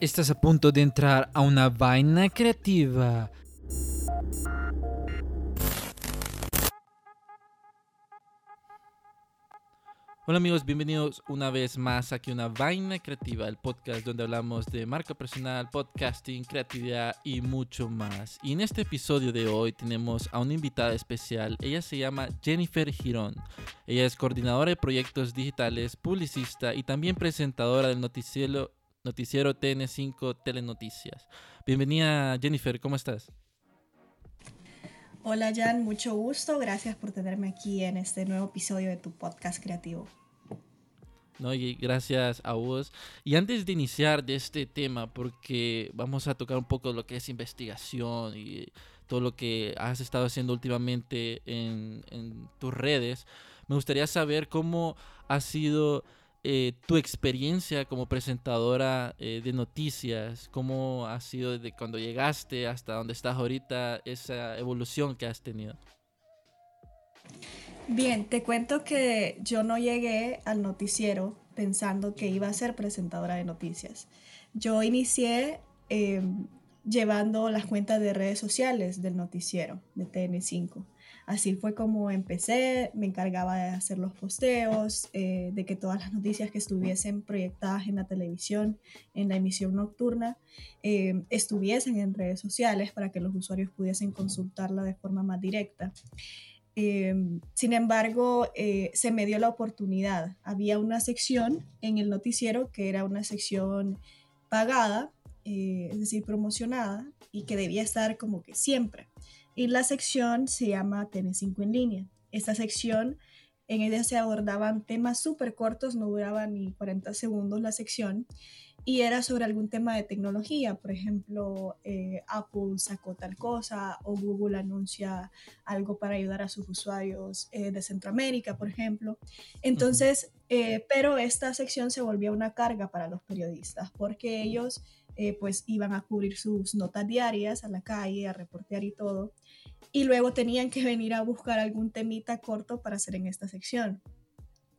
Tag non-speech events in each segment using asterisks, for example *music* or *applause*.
Estás a punto de entrar a una vaina creativa. Hola amigos, bienvenidos una vez más aquí a una vaina creativa, el podcast donde hablamos de marca personal, podcasting, creatividad y mucho más. Y en este episodio de hoy tenemos a una invitada especial. Ella se llama Jennifer Girón. Ella es coordinadora de proyectos digitales, publicista y también presentadora del noticiero noticiero TN5 Telenoticias. Bienvenida Jennifer, ¿cómo estás? Hola Jan, mucho gusto. Gracias por tenerme aquí en este nuevo episodio de tu podcast creativo. No, y gracias a vos. Y antes de iniciar de este tema, porque vamos a tocar un poco lo que es investigación y todo lo que has estado haciendo últimamente en, en tus redes, me gustaría saber cómo ha sido eh, tu experiencia como presentadora eh, de noticias, cómo ha sido desde cuando llegaste hasta donde estás ahorita, esa evolución que has tenido. Bien, te cuento que yo no llegué al noticiero pensando que iba a ser presentadora de noticias. Yo inicié em, llevando las cuentas de redes sociales del noticiero de TN5. Así fue como empecé, me encargaba de hacer los posteos, eh, de que todas las noticias que estuviesen proyectadas en la televisión, en la emisión nocturna, eh, estuviesen en redes sociales para que los usuarios pudiesen consultarla de forma más directa. Eh, sin embargo, se me dio la oportunidad. Había una sección en el noticiero que era una sección pagada, es decir, promocionada, y que debía estar como que siempre. Y la sección se llama TN5 en línea. Esta sección, en ella se abordaban temas súper cortos, no duraba ni 40 segundos la sección, y era sobre algún tema de tecnología, por ejemplo, eh, Apple sacó tal cosa o Google anuncia algo para ayudar a sus usuarios eh, de Centroamérica, por ejemplo. Entonces, eh, pero esta sección se volvió una carga para los periodistas porque ellos pues iban a cubrir sus notas diarias a la calle, a reportear y todo y luego tenían que venir a buscar algún temita corto para hacer en esta sección.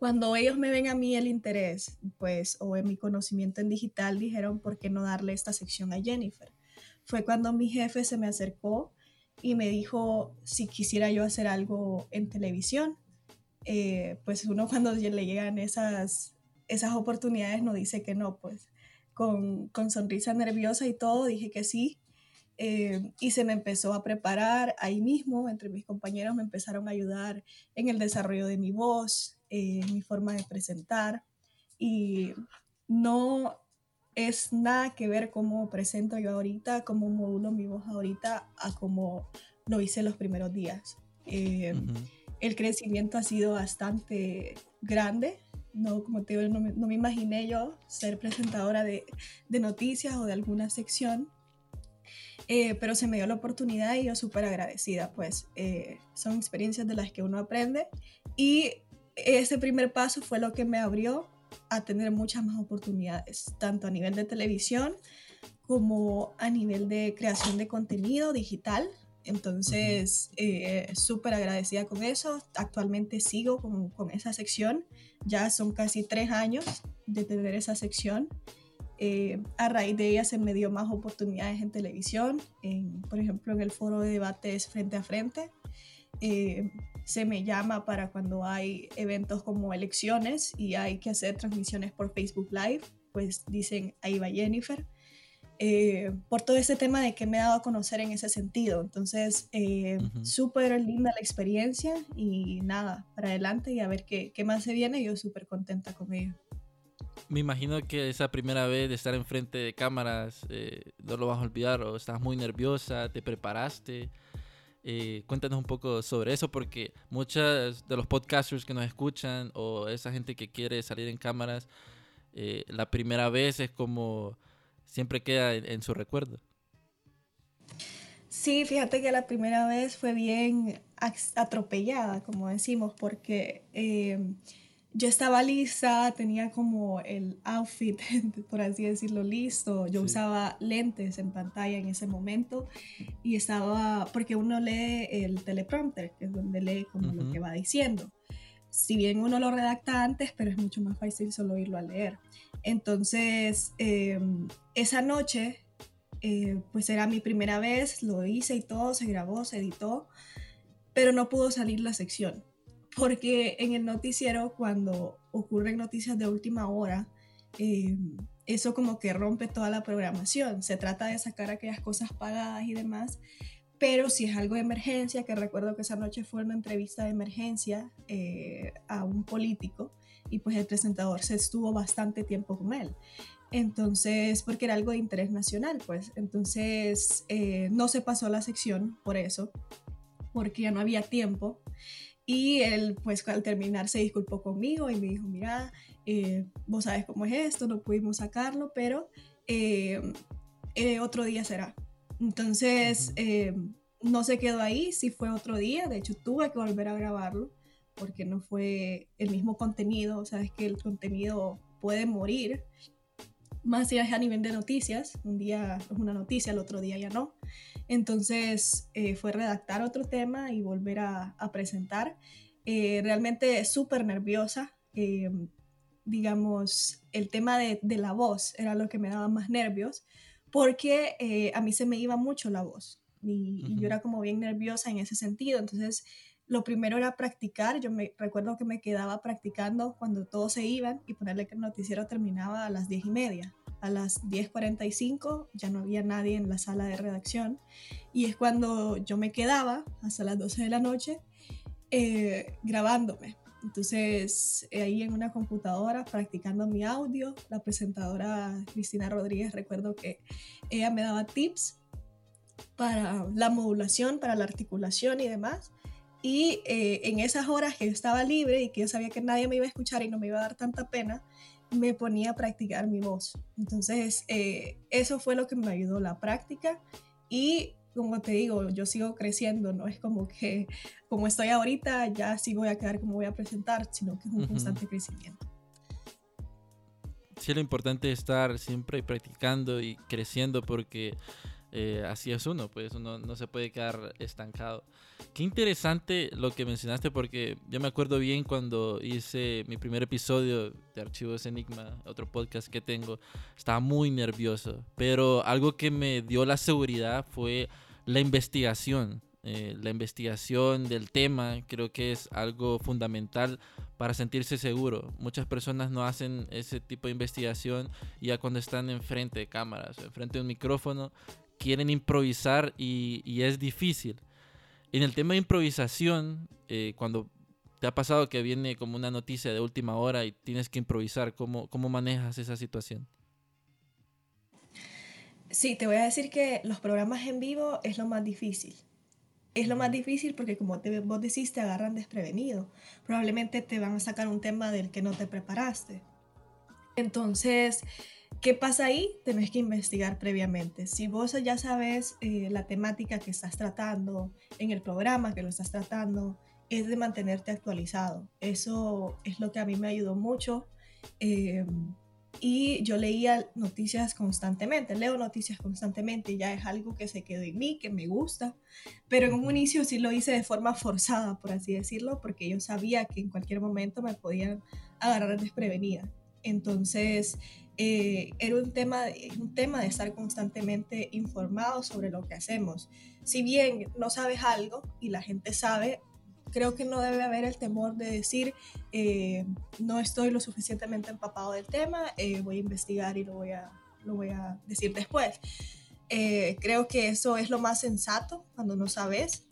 Cuando ellos me ven a mí el interés, pues, o en mi conocimiento en digital, dijeron, ¿por qué no darle esta sección a Jennifer? Fue cuando mi jefe se me acercó y me dijo si quisiera yo hacer algo en televisión. Eh, pues uno *laughs* cuando le llegan esas, esas oportunidades no dice que no, pues con, con sonrisa nerviosa y todo, dije que sí eh, y se me empezó a preparar ahí mismo, entre mis compañeros me empezaron a ayudar en el desarrollo de mi voz, eh, mi forma de presentar. Y no es nada que ver cómo presento yo ahorita, cómo modulo mi voz ahorita, a cómo lo hice los primeros días. Eh, el crecimiento ha sido bastante grande. No, como te digo, no, no me imaginé yo ser presentadora de, de noticias o de alguna sección eh, pero se me dio la oportunidad y yo súper agradecida, pues eh, son experiencias de las que uno aprende y ese primer paso fue lo que me abrió a tener muchas más oportunidades, tanto a nivel de televisión como a nivel de creación de contenido digital. Entonces, eh, súper agradecida con eso. Actualmente sigo con, con esa sección. Ya son casi tres años de tener esa sección. Eh, a raíz de ella se me dio más oportunidades en televisión, por ejemplo en el foro de debates frente a frente. Eh, se me llama para cuando hay eventos como elecciones y hay que hacer transmisiones por Facebook Live, pues dicen ahí va Jennifer. Eh, por todo ese tema de que me he dado a conocer en ese sentido. Entonces, súper linda la experiencia y nada, para adelante y a ver qué, qué más se viene. Yo súper contenta con ello me imagino que esa primera vez de estar enfrente de cámaras eh, no lo vas a olvidar o estás muy nerviosa, te preparaste. Eh, cuéntanos un poco sobre eso porque muchos de los podcasters que nos escuchan o esa gente que quiere salir en cámaras, eh, la primera vez es como siempre queda en, su recuerdo. Sí, fíjate que la primera vez fue bien atropellada, como decimos, porque yo estaba lista, tenía como el outfit, *laughs* por así decirlo, listo. Yo usaba lentes en pantalla en ese momento y estaba, porque uno lee el teleprompter, que es donde lee como lo que va diciendo. si bien uno lo redacta antes, pero es mucho más fácil solo irlo a leer. Entonces, em, esa noche, eh, pues era mi primera vez, lo hice y todo, se grabó, se editó, pero no pudo salir la sección, porque en el noticiero, cuando ocurren noticias de última hora, em, eso como que rompe toda la programación. Se trata de sacar aquellas cosas pagadas y demás, pero si es algo de emergencia, que recuerdo que esa noche fue una entrevista de emergencia eh, a un político y pues el presentador se estuvo bastante tiempo con él. Entonces, porque era algo de interés nacional, pues. Entonces, eh, no se pasó la sección por eso, porque ya no había tiempo. Y él, pues al terminar, se disculpó conmigo y me dijo, mira, eh, vos sabes cómo es esto, no pudimos sacarlo, pero eh, eh, otro día será. Entonces, no se quedó ahí, sí fue otro día, de hecho tuve que volver a grabarlo porque no fue el mismo contenido, sabes que el contenido puede morir, más si es a nivel de noticias, un día es una noticia, el otro día ya no. Entonces fue redactar otro tema y volver a, a presentar. realmente súper nerviosa digamos, el tema de, la voz era lo que me daba más nervios, porque eh, a mí se me iba mucho la voz y, yo era como bien nerviosa en ese sentido. Entonces, lo primero era practicar. Yo me recuerdo que me quedaba practicando cuando todos se iban y ponerle que el noticiero terminaba a las diez y media. A las 10.45 ya no había nadie en la sala de redacción y es cuando yo me quedaba hasta las 12 de la noche eh, grabándome entonces, eh, ahí en una computadora practicando mi audio, la presentadora Cristina Rodríguez, recuerdo que ella me daba tips para la modulación, para la articulación y demás. Y eh, en esas horas que yo estaba libre y que yo sabía que nadie me iba a escuchar y no me iba a dar tanta pena, me ponía a practicar mi voz. Entonces, eh, eso fue lo que me ayudó la práctica y como te digo, yo sigo creciendo, no es como que como estoy ahorita ya sí voy a quedar como voy a presentar, sino que es un constante crecimiento. Sí, lo importante es estar siempre practicando y creciendo porque eh, así es uno, pues uno no se puede quedar estancado. Qué interesante lo que mencionaste porque yo me acuerdo bien cuando hice mi primer episodio de Archivos Enigma, otro podcast que tengo, estaba muy nervioso, pero algo que me dio la seguridad fue la investigación. Eh, la investigación del tema creo que es algo fundamental para sentirse seguro. Muchas personas no hacen ese tipo de investigación ya cuando están enfrente de cámaras enfrente de un micrófono quieren improvisar y, es difícil. En el tema de improvisación, eh, cuando te ha pasado que viene como una noticia de última hora y tienes que improvisar, ¿cómo, cómo manejas esa situación? Sí, te voy a decir que los programas en vivo es lo más difícil. Es lo más difícil porque como te, vos decís, te agarran desprevenido. Probablemente te van a sacar un tema del que no te preparaste. Entonces, ¿Qué pasa ahí? Tenés que investigar previamente. Si vos ya sabes eh, la temática que estás tratando en el programa que lo estás tratando, es de mantenerte actualizado. Eso es lo que a mí me ayudó mucho. Eh, y yo leía noticias constantemente, leo noticias constantemente, ya es algo que se quedó en mí, que me gusta, pero en un inicio sí lo hice de forma forzada, por así decirlo, porque yo sabía que en cualquier momento me podían agarrar desprevenida. Entonces, eh, era un tema, un tema de estar constantemente informado sobre lo que hacemos. Si bien no sabes algo y la gente sabe, creo que no debe haber el temor de decir, eh, no estoy lo suficientemente empapado del tema, eh, voy a investigar y lo voy a, lo voy a decir después. creo que eso es lo más sensato cuando no sabes,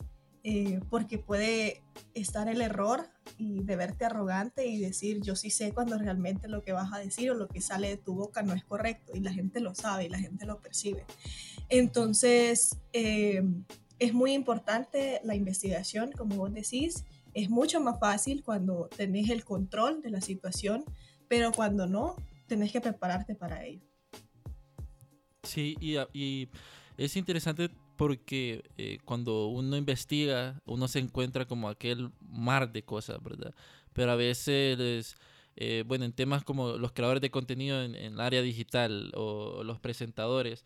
porque puede estar el error y de verte arrogante y decir yo sí sé cuando realmente lo que vas a decir o lo que sale de tu boca no es correcto y la gente lo sabe y la gente lo percibe. Entonces, eh, es muy importante la investigación, como vos decís, es mucho más fácil cuando tenés el control de la situación, pero cuando no, tenés que prepararte para ello. Sí, y, y es interesante porque eh, cuando uno investiga, uno se encuentra como aquel mar de cosas, ¿verdad? Pero a veces, eh, bueno, en temas como los creadores de contenido en, el área digital o los presentadores,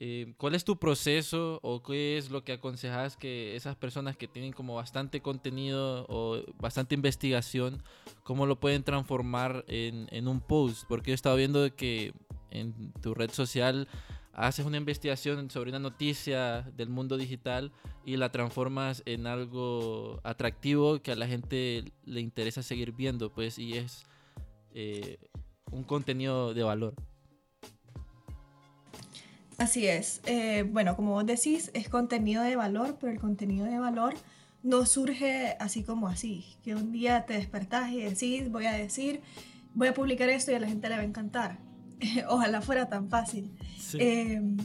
eh, ¿cuál es tu proceso o qué es lo que aconsejas que esas personas que tienen como bastante contenido o bastante investigación, cómo lo pueden transformar en, en un post? Porque he estado viendo que en tu red social haces una investigación sobre una noticia del mundo digital y la transformas en algo atractivo que a la gente le interesa seguir viendo, pues, y es eh, un contenido de valor. Así es. Eh, bueno, como vos decís, es contenido de valor, pero el contenido de valor no surge así como así, que un día te despertás y decís, voy a decir, voy a publicar esto y a la gente le va a encantar. *laughs* Ojalá fuera tan fácil. Em,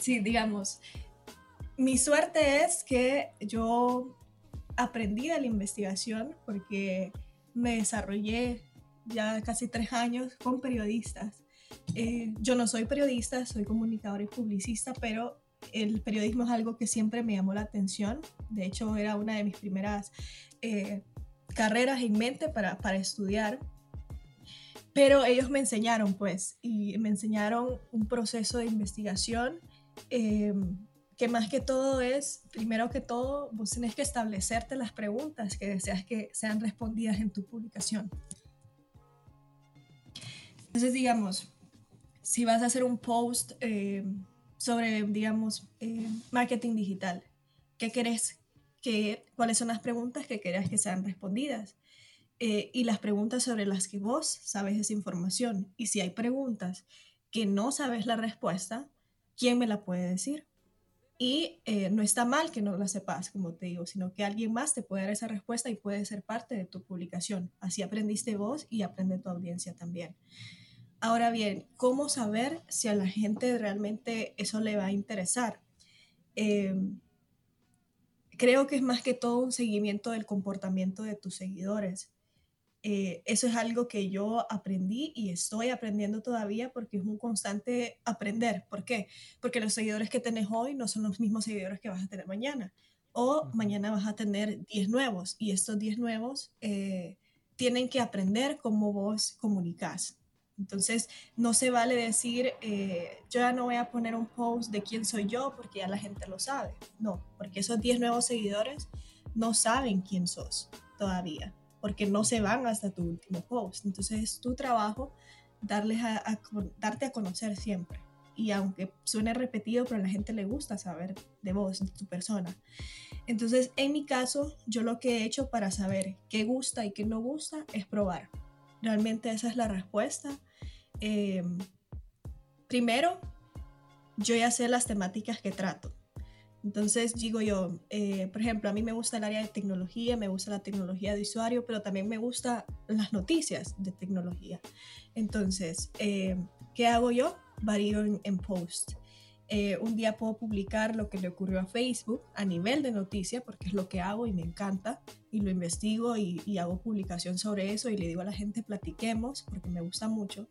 sí. digamos, mi suerte es que yo aprendí de la investigación porque me desarrollé ya casi tres años con periodistas. Eh, yo no soy periodista, soy comunicador y publicista, pero el periodismo es algo que siempre me llamó la atención. De hecho, era una de mis primeras eh, carreras en mente para, para estudiar. Pero ellos me enseñaron, pues, y me enseñaron un proceso de investigación em, que más que todo es, primero que todo, vos tenés que establecerte las preguntas que deseas que sean respondidas en tu publicación. Entonces, digamos, si vas a hacer un post em, sobre, digamos, em, marketing digital, ¿qué querés? Que, ¿Cuáles son las preguntas que querés que sean respondidas? Eh, y las preguntas sobre las que vos sabes esa información. Y si hay preguntas que no sabes la respuesta, ¿quién me la puede decir? Y eh, no está mal que no la sepas, como te digo, sino que alguien más te puede dar esa respuesta y puede ser parte de tu publicación. Así aprendiste vos y aprende tu audiencia también. Ahora bien, ¿cómo saber si a la gente realmente eso le va a interesar? Em, creo que es más que todo un seguimiento del comportamiento de tus seguidores. Eh, eso es algo que yo aprendí y estoy aprendiendo todavía porque es un constante aprender. ¿Por qué? Porque los seguidores que tenés hoy no son los mismos seguidores que vas a tener mañana. O mañana vas a tener 10 nuevos y estos 10 nuevos eh, tienen que aprender cómo vos comunicas. Entonces, no se vale decir, eh, yo ya no voy a poner un post de quién soy yo porque ya la gente lo sabe. No, porque esos 10 nuevos seguidores no saben quién sos todavía porque no se van hasta tu último post. Entonces es tu trabajo darles a, darte a conocer siempre. Y aunque suene repetido, pero a la gente le gusta saber de vos, de tu persona. Entonces, en mi caso, yo lo que he hecho para saber qué gusta y qué no gusta es probar. Realmente esa es la respuesta. Em, primero, yo ya sé las temáticas que trato. Entonces digo yo, eh, por ejemplo, a mí me gusta el área de tecnología, me gusta la tecnología de usuario, pero también me gustan las noticias de tecnología. Entonces, eh, ¿qué hago yo? Varío en, post. Eh, un día puedo publicar lo que le ocurrió a Facebook a nivel de noticia, porque es lo que hago y me encanta, y lo investigo y, y hago publicación sobre eso y le digo a la gente platiquemos, porque me gusta mucho.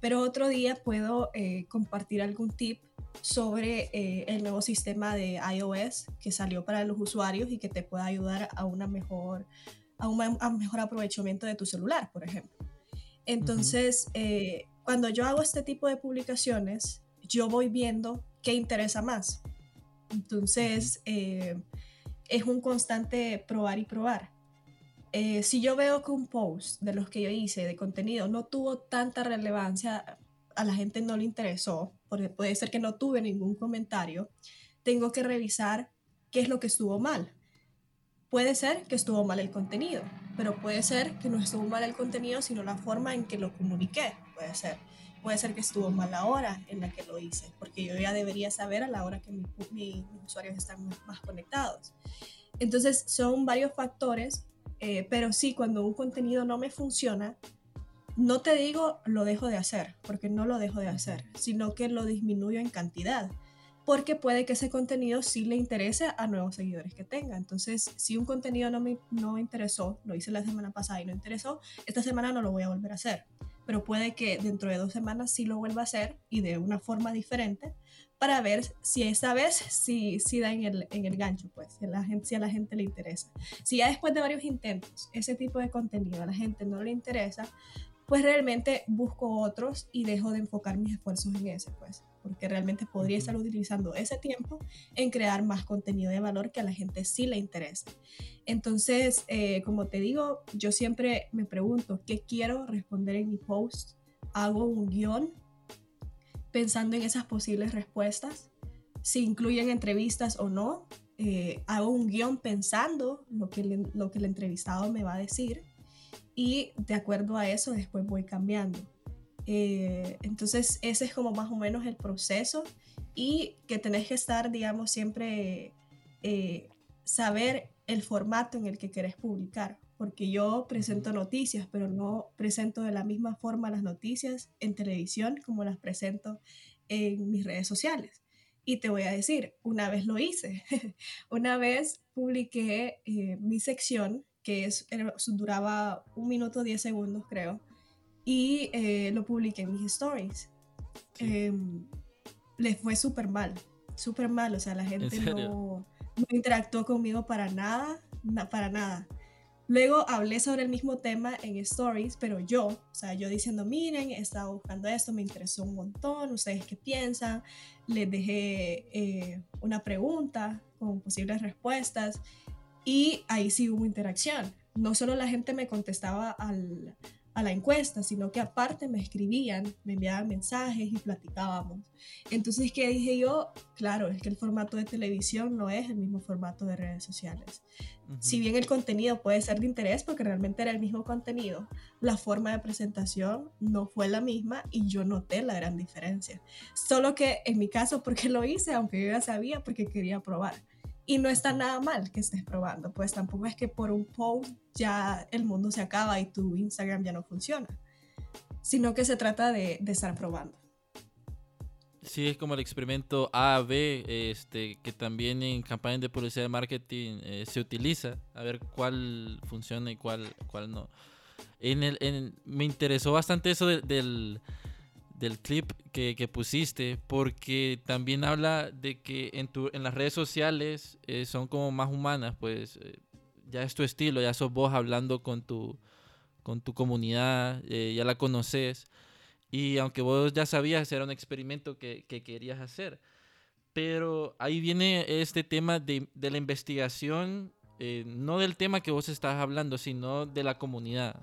Pero otro día puedo compartir algún tip sobre eh, el nuevo sistema de iOS que salió para los usuarios y que te pueda ayudar a, una mejor, a un mejor aprovechamiento de tu celular, por ejemplo. Entonces, eh, cuando yo hago este tipo de publicaciones, yo voy viendo qué interesa más. Entonces, eh, es un constante probar y probar. si yo veo que un post de los que yo hice de contenido no tuvo tanta relevancia a la gente no le interesó, porque puede ser que no tuve ningún comentario, tengo que revisar qué es lo que estuvo mal. Puede ser que estuvo mal el contenido, pero puede ser que no estuvo mal el contenido, sino la forma en que lo comuniqué. Puede ser. Puede ser que estuvo mal la hora en la que lo hice, porque yo ya debería saber a la hora que mis usuarios están más conectados. Entonces, son varios factores, eh, pero sí, cuando un contenido no me funciona, no te digo lo dejo de hacer, porque no lo dejo de hacer, sino que lo disminuyo en cantidad, porque puede que ese contenido sí le interese a nuevos seguidores que tenga. Entonces, si un contenido no me, no interesó, lo hice la semana pasada y no interesó, esta semana no lo voy a volver a hacer. Pero puede que dentro de dos semanas sí lo vuelva a hacer y de una forma diferente para ver si esta vez sí, sí da en el, en el gancho, pues, la gente, si a la gente le interesa. Si ya después de varios intentos ese tipo de contenido a la gente no le interesa, pues realmente busco otros y dejo de enfocar mis esfuerzos en ese, pues, porque realmente podría estar utilizando ese tiempo en crear más contenido de valor que a la gente sí le interese. Entonces, eh, como te digo, yo siempre me pregunto qué quiero responder en mi post, hago un guion pensando en esas posibles respuestas, si incluyen entrevistas o no, eh, hago un guion pensando lo que, lo que el entrevistado me va a decir y de acuerdo a eso después voy cambiando. Eh, entonces ese es como más o menos el proceso y que tenés que estar, digamos, siempre eh, saber el formato en el que querés publicar, porque yo presento noticias, pero no presento de la misma forma las noticias en televisión como las presento en mis redes sociales. Y te voy a decir, una vez lo hice, *laughs* una vez publiqué eh, mi sección, que es, duraba un minuto 10 segundos creo, y eh, lo publiqué en mis stories. Em, les fue súper mal, súper mal, o sea, la gente no, no, interactuó conmigo para nada, para nada. Luego hablé sobre el mismo tema en stories, pero yo, o sea, yo diciendo, miren, he estado buscando esto, me interesó un montón, ustedes qué piensan, les dejé eh, una pregunta con posibles respuestas y ahí sí hubo interacción. No solo la gente me contestaba al, a la encuesta, sino que aparte me escribían, me enviaban mensajes y platicábamos. Entonces, ¿qué dije yo? Claro, es que el formato de televisión no es el mismo formato de redes sociales. Si bien el contenido puede ser de interés porque realmente era el mismo contenido, la forma de presentación no fue la misma y yo noté la gran diferencia. Solo que en mi caso, porque lo hice, aunque yo ya sabía, porque quería probar. Y no está nada mal que estés probando, pues tampoco es que por un post ya el mundo se acaba y tu Instagram ya no funciona, sino que se trata de, de estar probando. Sí, es como el experimento A, B, este, que también en campañas de publicidad de marketing eh, se utiliza, a ver cuál funciona y cuál, cuál no. En el, en, me interesó bastante eso del, del clip que, pusiste, porque también habla de que en, tu, en las redes sociales eh, son como más humanas, pues eh, ya es tu estilo, ya sos vos hablando con tu, con tu comunidad, eh, ya la conoces, y aunque vos ya sabías, era un experimento que, que querías hacer. Pero ahí viene este tema de, de la investigación, no del tema que vos estás hablando, sino de la comunidad.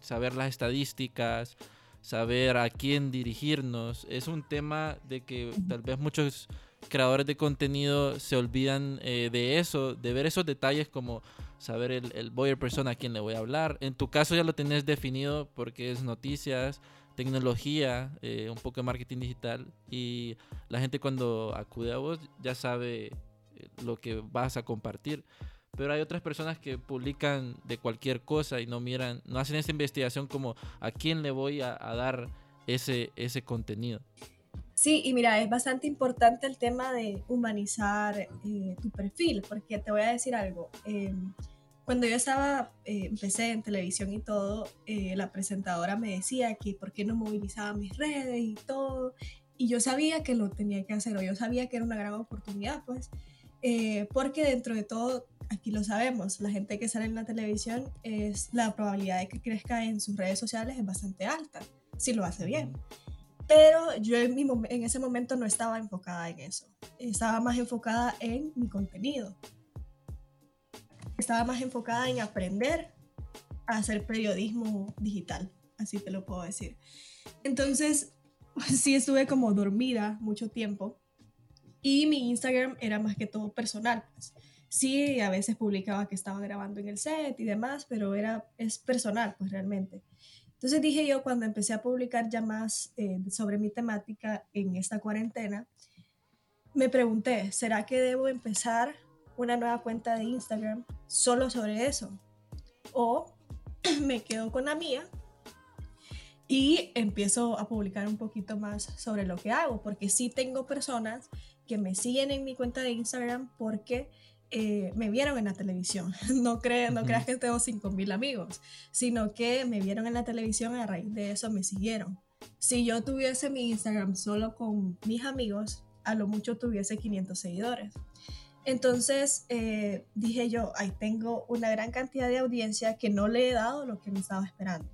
saber las estadísticas, saber a quién dirigirnos. Es un tema de que tal vez muchos creadores de contenido se olvidan eh, de eso, de ver esos detalles como saber el, el buyer persona a quién le voy a hablar. En tu caso ya lo tenés definido porque es noticias, tecnología, eh, un poco de marketing digital y la gente cuando acude a vos ya sabe eh, lo que vas a compartir pero hay otras personas que publican de cualquier cosa y no miran, no hacen esa investigación como a quién le voy a, dar ese, ese contenido. Sí, y mira, es bastante importante el tema de humanizar eh, tu perfil, porque te voy a decir algo. Em, cuando yo estaba, eh, empecé en televisión y todo, eh, la presentadora me decía que por qué no movilizaba mis redes y todo, y yo sabía que lo tenía que hacer, o yo sabía que era una gran oportunidad, pues, porque dentro de todo aquí lo sabemos, la gente que sale en la televisión es la probabilidad de que crezca en sus redes sociales es bastante alta, si lo hace bien. Pero yo en, ese momento no estaba enfocada en eso, estaba más enfocada en mi contenido. Estaba más enfocada en aprender a hacer periodismo digital, así te lo puedo decir. Entonces, *laughs* sí estuve como dormida mucho tiempo y mi Instagram era más que todo personal. Pues sí, a veces publicaba que estaba grabando en el set y demás, pero era, es personal, pues realmente. Entonces dije yo, cuando empecé a publicar ya más eh, sobre mi temática en esta cuarentena, me pregunté, ¿será que debo empezar una nueva cuenta de Instagram solo sobre eso? O *clears throat* me quedo con la mía y empiezo a publicar un poquito más sobre lo que hago, porque sí tengo personas que me siguen en mi cuenta de Instagram porque eh, me vieron en la televisión. *laughs* No, creas, no creas que tengo 5.000 amigos, sino que me vieron en la televisión y a raíz de eso me siguieron. Si yo tuviese mi Instagram solo con mis amigos, a lo mucho tuviese 500 seguidores. Entonces eh, dije yo, ahí tengo una gran cantidad de audiencia que no le he dado lo que me estaba esperando.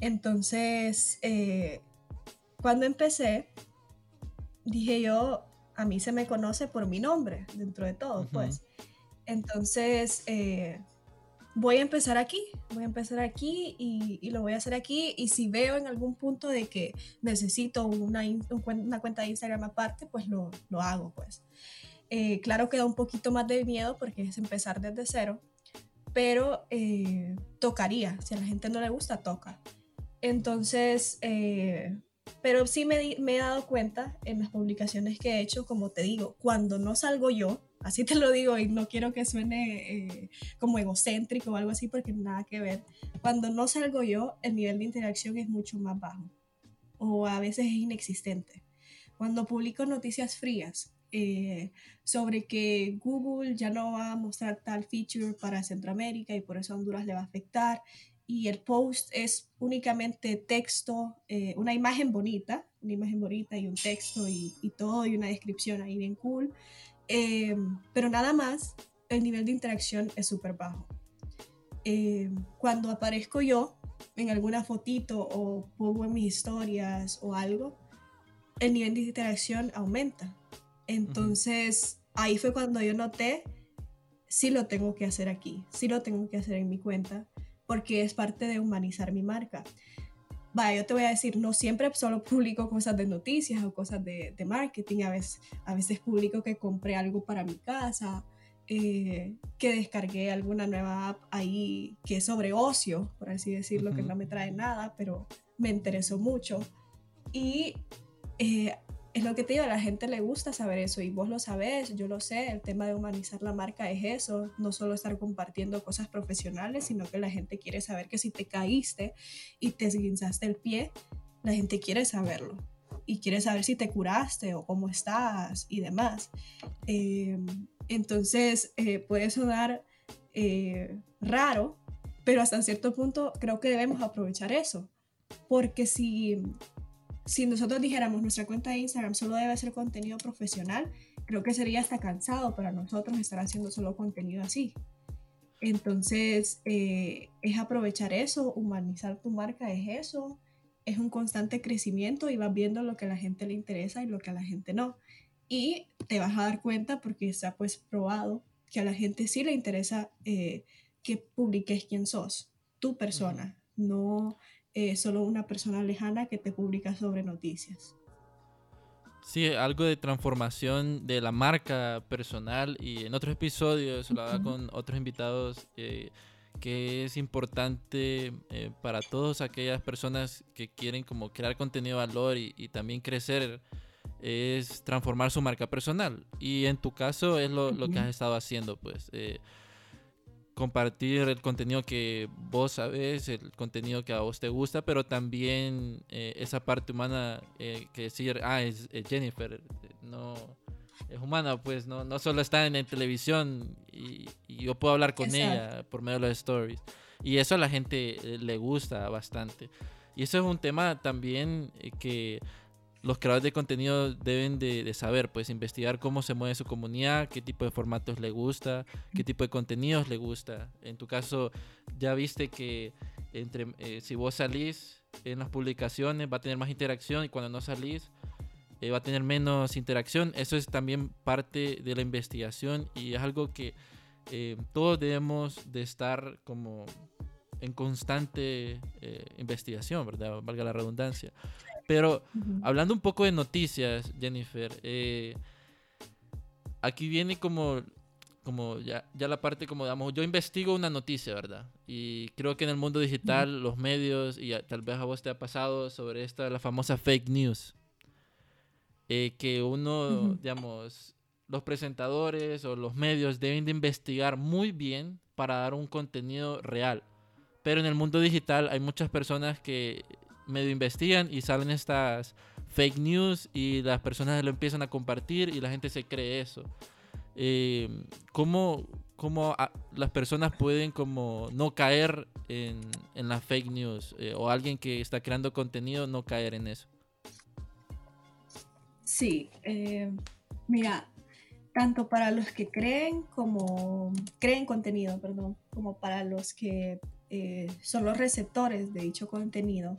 Entonces, eh, cuando empecé, dije yo, a mí se me conoce por mi nombre, dentro de todo, pues. Entonces, eh, voy a empezar aquí, voy a empezar aquí y, lo voy a hacer aquí. Y si veo en algún punto de que necesito una, una cuenta de Instagram aparte, pues lo, lo hago, pues. Eh, claro que da un poquito más de miedo porque es empezar desde cero, pero eh, tocaría, si a la gente no le gusta, toca. Entonces, pero sí me, he dado cuenta en las publicaciones que he hecho, como te digo, cuando no salgo yo, así te lo digo y no quiero que suene como egocéntrico o algo así porque nada que ver, cuando no salgo yo, el nivel de interacción es mucho más bajo o a veces es inexistente. Cuando publico noticias frías, eh, sobre que Google ya no va a mostrar tal feature para Centroamérica y por eso a Honduras le va a afectar. Y el post es únicamente texto, eh, una imagen bonita, una imagen bonita y un texto y, todo y una descripción ahí bien cool. Eh, pero nada más, el nivel de interacción es súper bajo. cuando aparezco yo en alguna fotito o pongo en mis historias o algo, el nivel de interacción aumenta entonces, ahí fue cuando yo noté, sí lo tengo que hacer aquí, sí lo tengo que hacer en mi cuenta, porque es parte de humanizar mi marca. Vaya, yo te voy a decir, no siempre solo publico cosas de noticias o cosas de, marketing, a veces, a veces publico que compré algo para mi casa, eh, que descargué alguna nueva app ahí que es sobre ocio, por así decirlo, que no me trae nada, pero me interesó mucho. Y eh, es lo que te digo, a la gente le gusta saber eso y vos lo sabés, yo lo sé, el tema de humanizar la marca es eso, no solo estar compartiendo cosas profesionales, sino que la gente quiere saber que si te caíste y te esguinzaste el pie, la gente quiere saberlo y quiere saber si te curaste o cómo estás y demás. Eh, entonces eh, puede sonar eh, raro, pero hasta cierto punto creo que debemos aprovechar eso, porque si si nosotros dijéramos nuestra cuenta de Instagram solo debe ser contenido profesional, creo que sería hasta cansado para nosotros estar haciendo solo contenido así. Entonces, eh, es aprovechar eso, humanizar tu marca es eso, es un constante crecimiento y vas viendo lo que a la gente le interesa y lo que a la gente no. Y te vas a dar cuenta, porque está pues probado, que a la gente sí le interesa eh, que publiques quién sos, tu persona, no eh, solo una persona lejana que te publica sobre noticias. Sí, algo de transformación de la marca personal y en otros episodios lo hablaba con otros invitados eh, que es importante eh, para todas aquellas personas que quieren como crear contenido de valor y, y, también crecer es transformar su marca personal. Y en tu caso es lo, lo que has estado haciendo pues compartir el contenido que vos sabes, el contenido que a vos te gusta, pero también eh, esa parte humana eh, que decir, ah, es, Jennifer, no es humana, pues no, no solo está en, la televisión y, yo puedo hablar con ella por medio de los stories. Y eso a la gente eh, le gusta bastante. Y eso es un tema también que los creadores de contenido deben de, saber, pues investigar cómo se mueve su comunidad, qué tipo de formatos le gusta, qué tipo de contenidos le gusta. En tu caso, ya viste que entre, eh, si vos salís en las publicaciones va a tener más interacción y cuando no salís eh, va a tener menos interacción. Eso es también parte de la investigación y es algo que eh, todos debemos de estar como en constante investigación, ¿verdad? Valga la redundancia. Pero hablando un poco de noticias, Jennifer, eh, aquí viene como, como ya, ya la parte como, digamos, yo investigo una noticia, ¿verdad? Y creo que en el mundo digital, los medios, y tal vez a vos te ha pasado sobre esta, la famosa fake news, eh, que uno, digamos, los presentadores o los medios deben de investigar muy bien para dar un contenido real. Pero en el mundo digital hay muchas personas que medio investigan y salen estas fake news y las personas lo empiezan a compartir y la gente se cree eso. Eh, ¿Cómo, cómo las personas pueden como no caer en, en las fake news eh, o alguien que está creando contenido no caer en eso? Sí, eh, mira, tanto para los que creen como creen contenido, perdón, como para los que son los receptores de dicho contenido,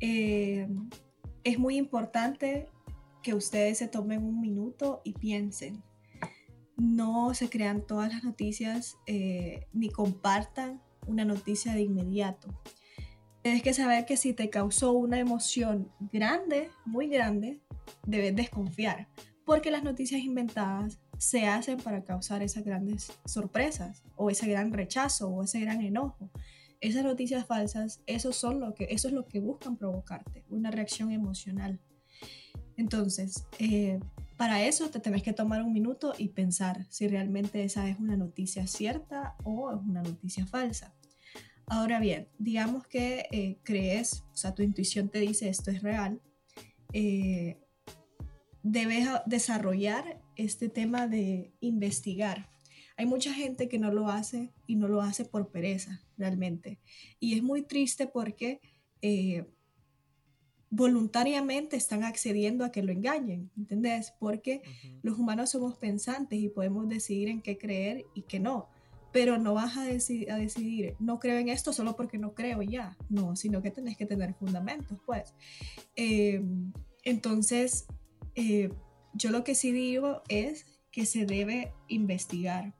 eh, es muy importante que ustedes se tomen un minuto y piensen. No se crean todas las noticias eh, ni compartan una noticia de inmediato. Tienes que saber que si te causó una emoción grande, muy grande, debes desconfiar, porque las noticias inventadas se hacen para causar esas grandes sorpresas o ese gran rechazo o ese gran enojo. Esas noticias falsas, eso, son lo que, eso es lo que buscan provocarte, una reacción emocional. Entonces, eh, para eso te tenés que tomar un minuto y pensar si realmente esa es una noticia cierta o es una noticia falsa. Ahora bien, digamos que eh, crees, o sea, tu intuición te dice esto es real, eh, debes desarrollar este tema de investigar. Hay mucha gente que no lo hace y no lo hace por pereza, realmente. Y es muy triste porque eh, voluntariamente están accediendo a que lo engañen, ¿entendés? Porque los humanos somos pensantes y podemos decidir en qué creer y qué no. Pero no vas a, a decidir, no creo en esto solo porque no creo ya. No, sino que tenés que tener fundamentos, pues. Eh, entonces, eh, yo lo que sí digo es que se debe investigar.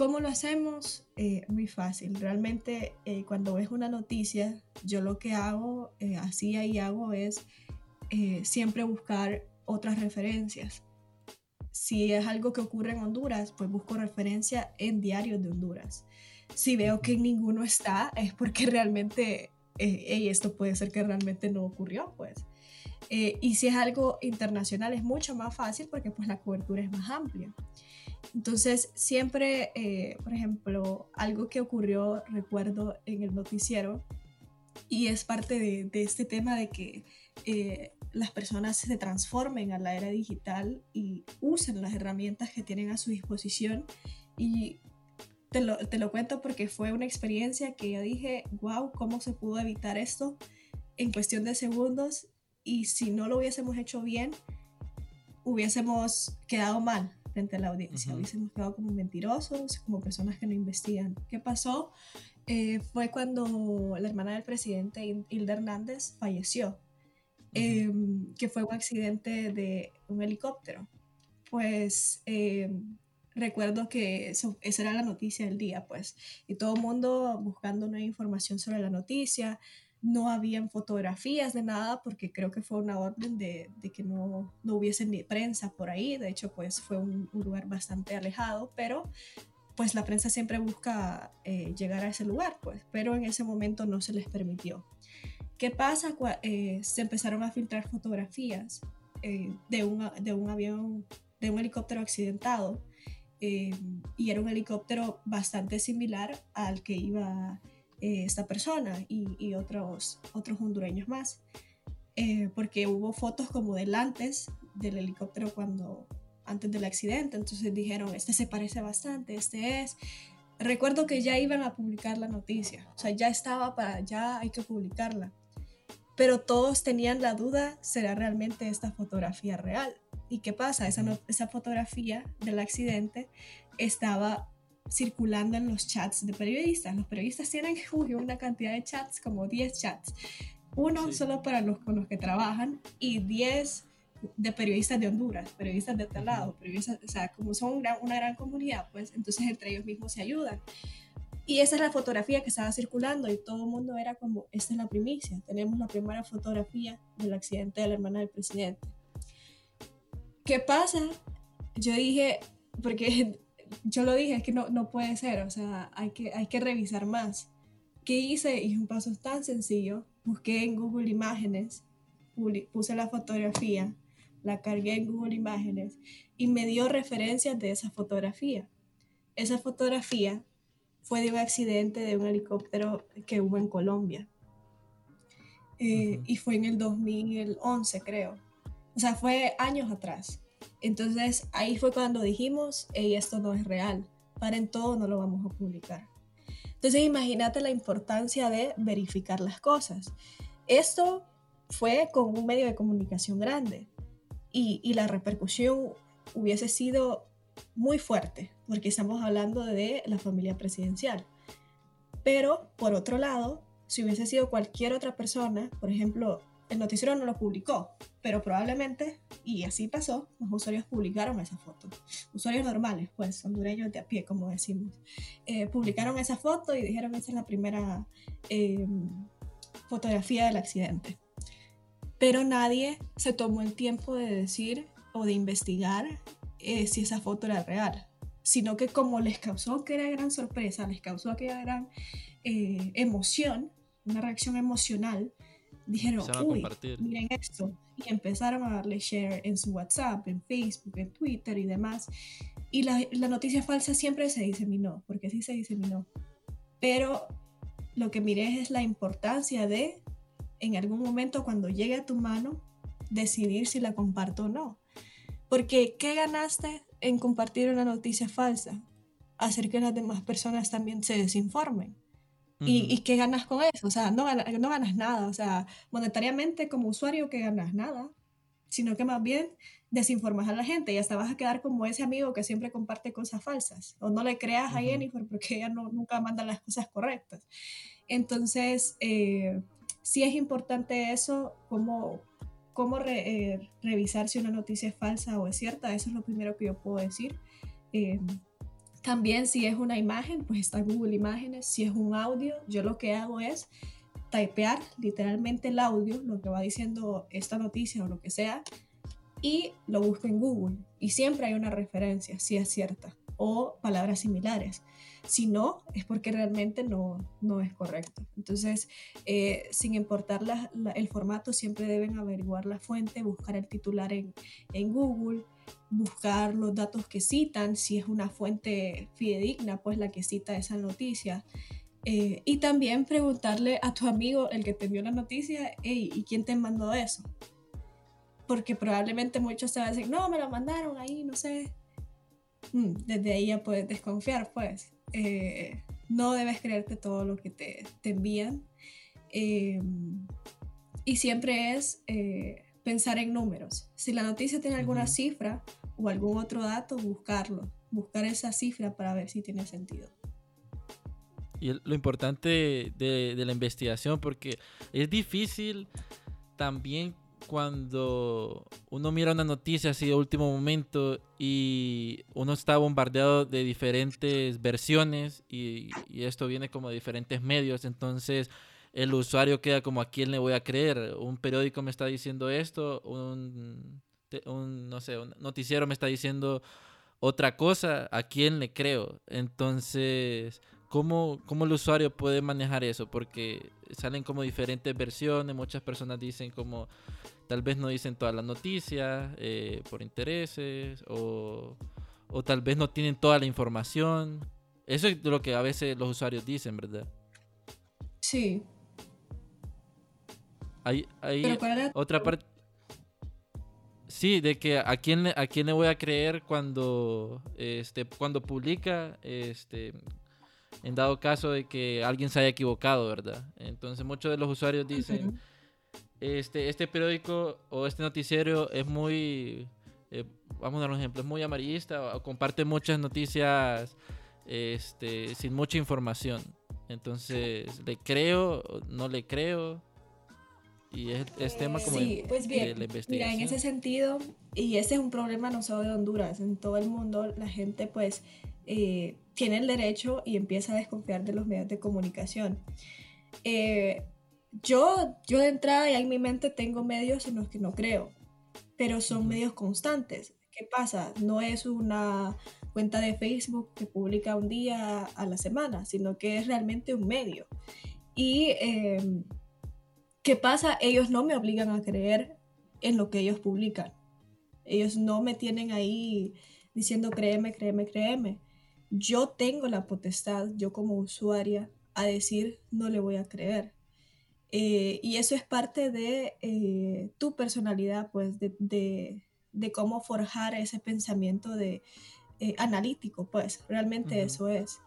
¿Cómo lo hacemos? Eh, muy fácil. Realmente eh, cuando ves una noticia, yo lo que hago, así ahí hago, es siempre buscar otras referencias. Si es algo que ocurre en Honduras, pues busco referencia en diarios de Honduras. Si veo que ninguno está, es porque realmente, esto puede ser que realmente no ocurrió, pues. Eh, y si es algo internacional es mucho más fácil porque pues la cobertura es más amplia. Entonces siempre, eh, por ejemplo, algo que ocurrió, recuerdo en el noticiero, y es parte de, este tema de que eh, las personas se transformen a la era digital y usen las herramientas que tienen a su disposición. Y te lo, te lo cuento porque fue una experiencia que yo dije, wow, ¿cómo se pudo evitar esto en cuestión de segundos? Y si no lo hubiésemos hecho bien, hubiésemos quedado mal frente a la audiencia, hubiésemos quedado como mentirosos, como personas que no investigan. ¿Qué pasó? Eh, fue cuando la hermana del presidente, Hilda Hernández, falleció, em, que fue un accidente de un helicóptero. Pues em, recuerdo que esa era la noticia del día, pues, y todo el mundo buscando una información sobre la noticia, no habían fotografías de nada porque creo que fue una orden de, que no, no, hubiese ni prensa por ahí, de hecho pues fue un, lugar bastante alejado, pero pues la prensa siempre busca eh, llegar a ese lugar, pues, pero en ese momento no se les permitió. ¿Qué pasa? Eh, se empezaron a filtrar fotografías eh, de, un, de un avión, de un helicóptero accidentado, y era un helicóptero bastante similar al que iba eh, esta persona y, otros, otros hondureños más. Eh, porque hubo fotos como del antes del helicóptero cuando antes del accidente, entonces dijeron, este se parece bastante, este es. Recuerdo que ya iban a publicar la noticia, o sea, ya estaba para, ya hay que publicarla. Pero todos tenían la duda, ¿será realmente esta fotografía real? ¿Y qué pasa? Esa, esa fotografía del accidente estaba circulando en los chats de periodistas. Los periodistas tienen una cantidad de chats, como 10 chats. Uno solo para los con los que trabajan y 10 de periodistas de Honduras, periodistas de tal lado, periodistas, o sea, como son una, una gran comunidad, pues entonces entre ellos mismos se ayudan. Y esa es la fotografía que estaba circulando y todo el mundo era como, esta es la primicia, tenemos la primera fotografía del accidente de la hermana del presidente. ¿Qué pasa? Yo dije, porque yo lo dije, es que no, no puede ser, o sea, hay que, hay que revisar más. ¿Qué hice? Y un paso tan sencillo. Busqué en Google Imágenes, puse la fotografía, la cargué en Google Imágenes y me dio referencias de esa fotografía. Esa fotografía fue de un accidente de un helicóptero que hubo en Colombia. Eh, y fue en el 2011, creo. O sea, fue años atrás. Entonces ahí fue cuando dijimos, hey, esto no es real, paren todo, no lo vamos a publicar. Entonces imagínate la importancia de verificar las cosas. Esto fue con un medio de comunicación grande y, y la repercusión hubiese sido muy fuerte, porque estamos hablando de la familia presidencial. Pero, por otro lado, si hubiese sido cualquier otra persona, por ejemplo, el noticiero no lo publicó, pero probablemente, y así pasó, los usuarios publicaron esa foto. Usuarios normales, pues, hondureños de a pie, como decimos. Eh, publicaron esa foto y dijeron esa es la primera em, fotografía del accidente. Pero nadie se tomó el tiempo de decir o de investigar eh, si esa foto era real, sino que como les causó que era gran sorpresa, les causó aquella gran eh, emoción, una reacción emocional, dijeron, uy, miren esto. Y empezaron a darle share en su WhatsApp, en Facebook, en Twitter y demás. Y la, la noticia falsa siempre se diseminó, porque sí se diseminó. Pero lo que miré es la importancia de, en algún momento cuando llegue a tu mano, decidir si la comparto o no. Porque, ¿qué ganaste en compartir una noticia falsa? Hacer que las demás personas también se desinformen. ¿Y, qué ganas con eso? O sea, no, no ganas nada. O sea, monetariamente como usuario, ¿qué ganas? Nada. Sino que más bien desinformas a la gente y hasta vas a quedar como ese amigo que siempre comparte cosas falsas. O no le creas a Jennifer porque ella no, nunca manda las cosas correctas. Entonces, eh, sí es importante eso, cómo, cómo eh, revisar si una noticia es falsa o es cierta. Eso es lo primero que yo puedo decir. Eh, también si es una imagen, pues está Google Imágenes. Si es un audio, yo lo que hago es typear literalmente el audio, lo que va diciendo esta noticia o lo que sea, y lo busco en Google. Y siempre hay una referencia, si es cierta, o palabras similares. Si no, es porque realmente no, no es correcto. Entonces, eh, sin importar el formato, siempre deben averiguar la fuente, buscar el titular en, en Google buscar los datos que citan, si es una fuente fidedigna, pues la que cita esa noticia. Eh, y también preguntarle a tu amigo, el que te envió la noticia, ¿y quién te mandó eso? Porque probablemente muchos te van a decir, no, me lo mandaron ahí, no sé. Mm, desde ahí ya puedes desconfiar, pues. Eh, no debes creerte todo lo que te, te envían. Eh, y siempre es pensar en números. Si la noticia tiene alguna cifra o algún otro dato, buscarlo, buscar esa cifra para ver si tiene sentido. Y lo importante de, la investigación, porque es difícil también cuando uno mira una noticia así de último momento y uno está bombardeado de diferentes versiones y, esto viene como de diferentes medios, entonces el usuario queda como a quién le voy a creer. Un periódico me está diciendo esto, un, no sé, un noticiero me está diciendo otra cosa, ¿a quién le creo? Entonces, ¿cómo, ¿cómo el usuario puede manejar eso? Porque salen como diferentes versiones, muchas personas dicen como, tal vez no dicen todas las noticias eh, por intereses, o, o tal vez no tienen toda la información. Eso es lo que a veces los usuarios dicen, ¿verdad? Sí, hay, otra parte. Sí, de que a quién, a quién le voy a creer cuando, este, cuando publica, este, en dado caso de que alguien se haya equivocado, ¿verdad? Entonces muchos de los usuarios dicen, este, este periódico o este noticiero es muy, eh, vamos a dar un ejemplo, es muy amarillista o comparte muchas noticias este, sin mucha información. Entonces, ¿le creo? ¿No le creo? Y es, tema como sí, pues bien, la investigación. Mira, en ese sentido, y ese es un problema no solo de Honduras, en todo el mundo la gente pues eh, tiene el derecho y empieza a desconfiar de los medios de comunicación. Eh, yo, yo de entrada ya en mi mente tengo medios en los que no creo, pero son medios constantes. ¿Qué pasa? No es una cuenta de Facebook que publica un día a la semana, sino que es realmente un medio. Y eh, ¿Qué pasa? Ellos no me obligan a creer en lo que ellos publican. Ellos no me tienen ahí diciendo créeme, créeme, créeme. Yo tengo la potestad, yo como usuaria, a decir no le voy a creer. Eh, y eso es parte de eh, tu personalidad, pues, de, cómo forjar ese pensamiento de, eh, analítico, pues, realmente eso es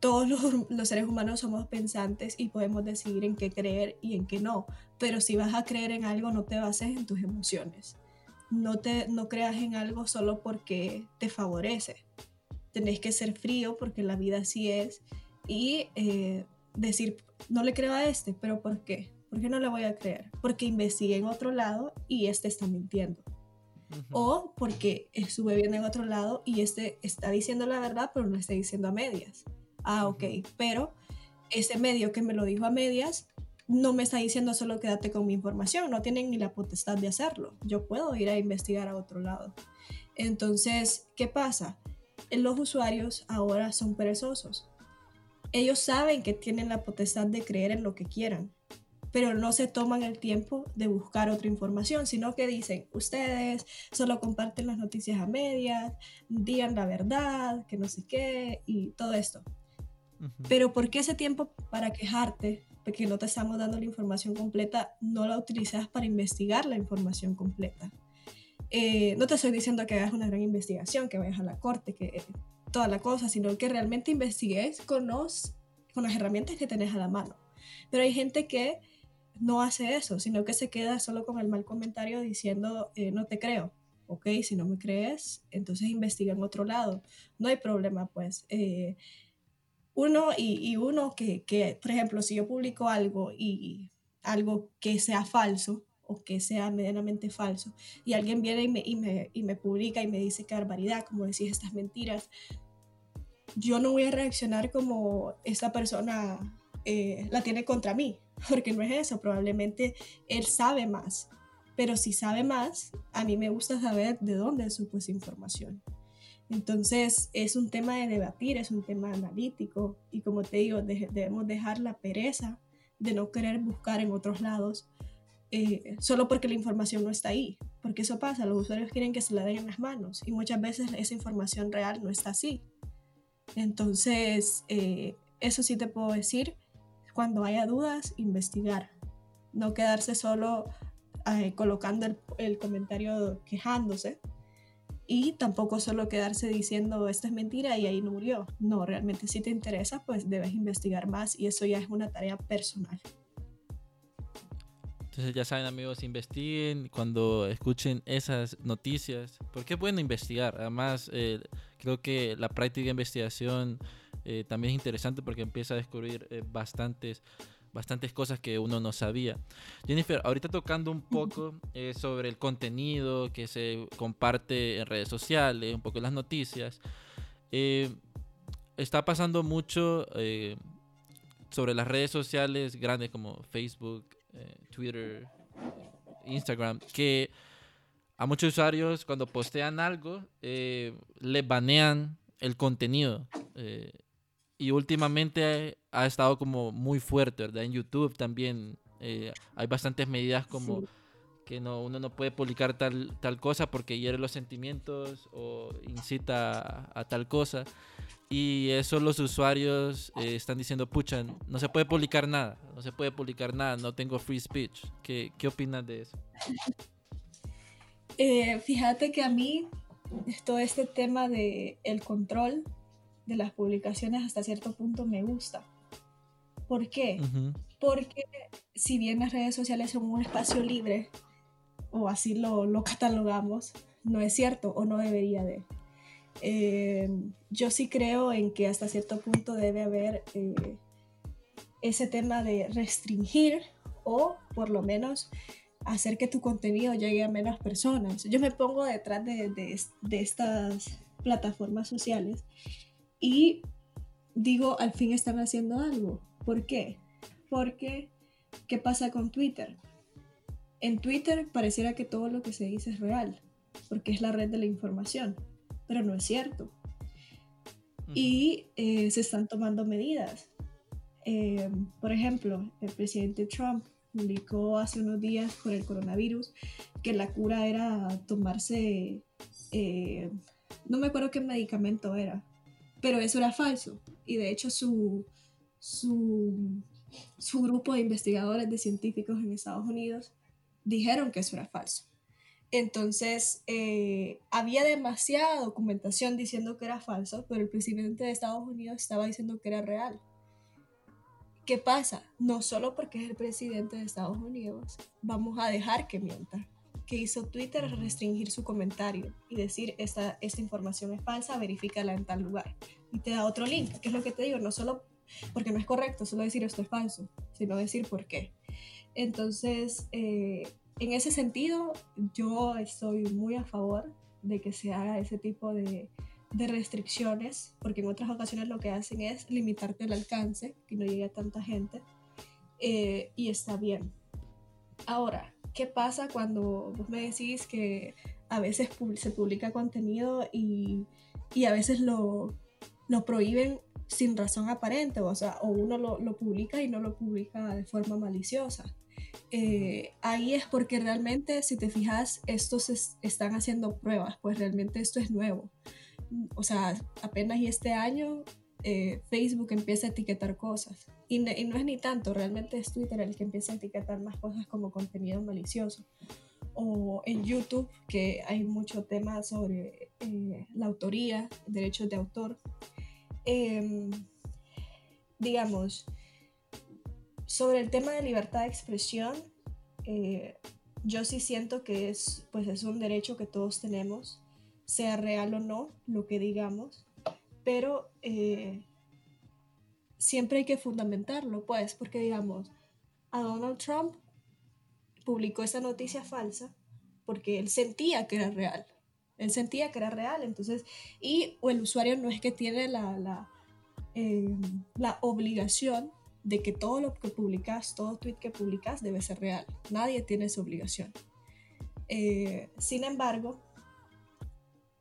todos los, seres humanos somos pensantes y podemos decidir en qué creer y en qué no. Pero si vas a creer en algo, no te bases en tus emociones. No, te, no creas en algo solo porque te favorece. Tenés que ser frío porque la vida así es y eh, decir, no le creo a este, pero ¿por qué? ¿Por qué no le voy a creer? Porque investigué en otro lado y este está mintiendo. O porque estuve viendo en otro lado y este está diciendo la verdad, pero no está diciendo a medias. Ah, ok, pero ese medio que me lo dijo a medias no me está diciendo solo quédate con mi información, no tienen ni la potestad de hacerlo. Yo puedo ir a investigar a otro lado. Entonces, ¿qué pasa? Los usuarios ahora son perezosos. Ellos saben que tienen la potestad de creer en lo que quieran, pero no se toman el tiempo de buscar otra información, sino que dicen, ustedes solo comparten las noticias a medias, digan la verdad, que no sé qué, y todo esto. Pero ¿por qué ese tiempo para quejarte porque no te estamos dando la información completa, no la utilizas para investigar la información completa. Eh, no te estoy diciendo que hagas una gran investigación, que vayas a la corte, que eh, toda la cosa, sino que realmente investigues con, con las herramientas que tenés a la mano. Pero hay gente que no hace eso, sino que se queda solo con el mal comentario diciendo, eh, no te creo. Ok, si no me crees, entonces investiga en otro lado. No hay problema, pues uno y, uno que, que, por ejemplo, si yo publico algo y algo que sea falso o que sea medianamente falso y alguien viene y me, y me, y me publica y me dice que barbaridad, como decís estas mentiras, yo no voy a reaccionar como esta persona eh, la tiene contra mí, porque no es eso, probablemente él sabe más, pero si sabe más, a mí me gusta saber de dónde supo esa información. Entonces es un tema de debatir, es un tema analítico y como te digo, debemos dejar la pereza de no querer buscar en otros lados eh, solo porque la información no está ahí, porque eso pasa, los usuarios quieren que se la den en las manos y muchas veces esa información real no está así. Entonces, eh, eso sí te puedo decir, cuando haya dudas, investigar, no quedarse solo eh, colocando el comentario quejándose, y tampoco solo quedarse diciendo esta es mentira y ahí no murió. No, realmente si te interesa, pues debes investigar más y eso ya es una tarea personal. Entonces ya saben amigos, investiguen cuando escuchen esas noticias, porque es bueno investigar. Además, eh, creo que la práctica de investigación eh, también es interesante porque empieza a descubrir eh, bastantes bastantes cosas que uno no sabía. Jennifer, ahorita tocando un poco eh, sobre el contenido que se comparte en redes sociales, un poco las noticias, eh, está pasando mucho eh, sobre las redes sociales grandes como Facebook, Twitter, Instagram, que a muchos usuarios cuando postean algo les banean el contenido y últimamente ha estado como muy fuerte, ¿verdad? En YouTube también eh, hay bastantes medidas como que no, uno no puede publicar tal, tal cosa porque hiere los sentimientos o incita a, tal cosa. Y eso los usuarios eh, están diciendo, pucha, no se puede publicar nada, no se puede publicar nada, no tengo free speech. ¿Qué, qué opinas de eso? *laughs* Eh, fíjate que a mí todo este tema de el control de las publicaciones hasta cierto punto me gusta. ¿Por qué? Porque si bien las redes sociales son un espacio libre, o así lo, catalogamos, no es cierto o no debería de. Eh, yo sí creo en que hasta cierto punto debe haber eh, ese tema de restringir o por lo menos hacer que tu contenido llegue a menos personas. Yo me pongo detrás de, de estas plataformas sociales y digo, al fin están haciendo algo. ¿Por qué? Porque, ¿qué pasa con Twitter? En Twitter pareciera que todo lo que se dice es real, porque es la red de la información, pero no es cierto. Y eh, se están tomando medidas. Eh, por ejemplo, el presidente Trump publicó hace unos días por el coronavirus que la cura era tomarse, eh, no me acuerdo qué medicamento era, pero eso era falso. Y de hecho su, su, grupo de investigadores, de científicos en Estados Unidos, dijeron que eso era falso. Entonces, eh, había demasiada documentación diciendo que era falso, pero el presidente de Estados Unidos estaba diciendo que era real. ¿Qué pasa? No solo porque es el presidente de Estados Unidos, vamos a dejar que mienta que hizo Twitter restringir su comentario y decir esta, esta información es falsa, verifícala en tal lugar. Y te da otro link, que es lo que te digo, no solo porque no es correcto solo decir esto es falso, sino decir por qué. Entonces, eh, en ese sentido, yo estoy muy a favor de que se haga ese tipo de, de restricciones, porque en otras ocasiones lo que hacen es limitarte el alcance, que no llegue a tanta gente, eh, y está bien. Ahora, ¿qué pasa cuando vos me decís que a veces se publica contenido y, y a veces lo, lo, prohíben sin razón aparente? O o uno lo, lo publica y no lo publica de forma maliciosa. Eh, ahí es porque realmente, si te fijas, estos están haciendo pruebas, pues realmente esto es nuevo o sea, apenas y este año eh, Facebook empieza a etiquetar cosas. Y, no es ni tanto, realmente es Twitter el que empieza a etiquetar más cosas como contenido malicioso. O en YouTube, que hay mucho tema sobre eh, la autoría, derechos de autor. Em, digamos, sobre el tema de libertad de expresión, eh, yo sí siento que es, pues es un derecho que todos tenemos sea real o no lo que digamos, pero eh, siempre hay que fundamentarlo, pues, porque digamos, a Donald Trump publicó esa noticia falsa porque él sentía que era real. Él sentía que era real, entonces, y o el usuario no es que tiene la, la, eh, obligación de que todo lo que publicas, todo tweet que publicas debe ser real. Nadie tiene esa obligación. Eh, sin embargo,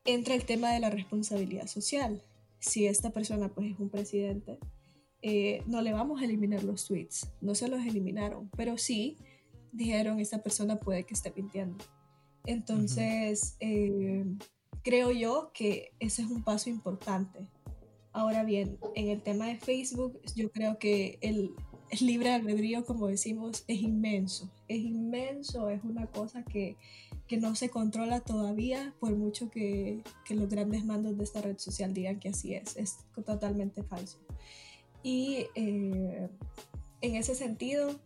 entra el tema de la responsabilidad social. Si esta persona pues es un presidente, eh, no le vamos a eliminar los tweets, no se los eliminaron, pero sí dijeron esta persona puede que esté mintiendo. Entonces, eh, creo yo que ese es un paso importante. Ahora bien, en el tema de Facebook, yo creo que el, el libre albedrío, como decimos, es inmenso. Es inmenso, es una cosa que que no se controla todavía, por mucho que, que, los grandes mandos de esta red social digan que así es. Es totalmente falso. Y eh, en ese sentido,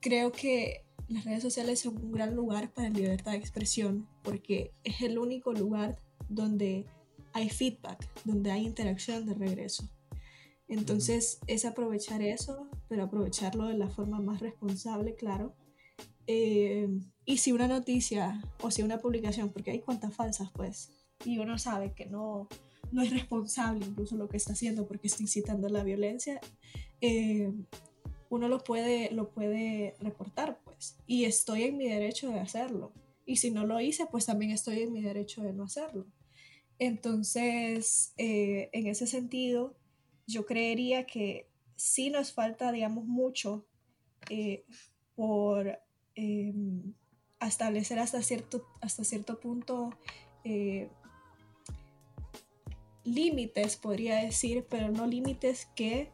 creo que las redes sociales son un gran lugar para la libertad de expresión, porque es el único lugar donde hay feedback, donde hay interacción de regreso. Entonces es aprovechar eso, pero aprovecharlo de la forma más responsable, claro, eh, y si una noticia o si una publicación, porque hay cuantas falsas, pues, y uno sabe que no, no es responsable incluso lo que está haciendo porque está incitando la violencia, eh, uno lo puede, lo puede reportar, pues. Y estoy en mi derecho de hacerlo. Y si no lo hice, pues también estoy en mi derecho de no hacerlo. Entonces, eh, en ese sentido, yo creería que sí nos falta, digamos, mucho por Em, establecer hasta cierto, hasta cierto punto eh, límites, podría decir, pero no límites que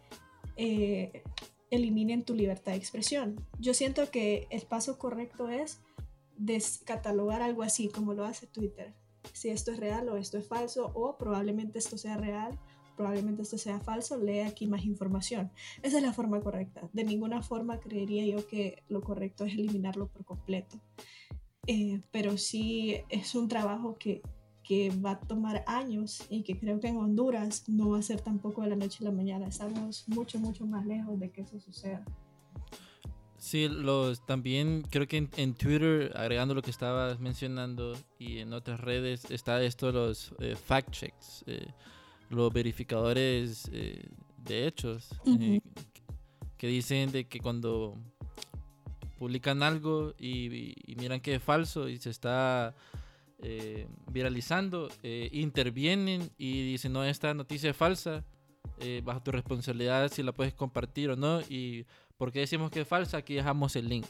eh, eliminen tu libertad de expresión. Yo siento que el paso correcto es descatalogar algo así como lo hace Twitter. Si esto es real o esto es falso o probablemente esto sea real probablemente esto sea falso, lee aquí más información. Esa es la forma correcta. De ninguna forma creería yo que lo correcto es eliminarlo por completo. Eh, pero sí es un trabajo que, que va a tomar años y que creo que en Honduras no va a ser tampoco de la noche a la mañana. Estamos mucho, mucho más lejos de que eso suceda. Sí, los, también creo que en, Twitter, agregando lo que estabas mencionando, y en otras redes, está esto de los eh, fact checks. Eh, los verificadores eh, de hechos que dicen de que cuando publican algo y, miran que es falso y se está eh, viralizando, intervienen y dicen, no, esta noticia es falsa, bajo tu responsabilidad si la puedes compartir o no, y porque decimos que es falsa, aquí dejamos el link.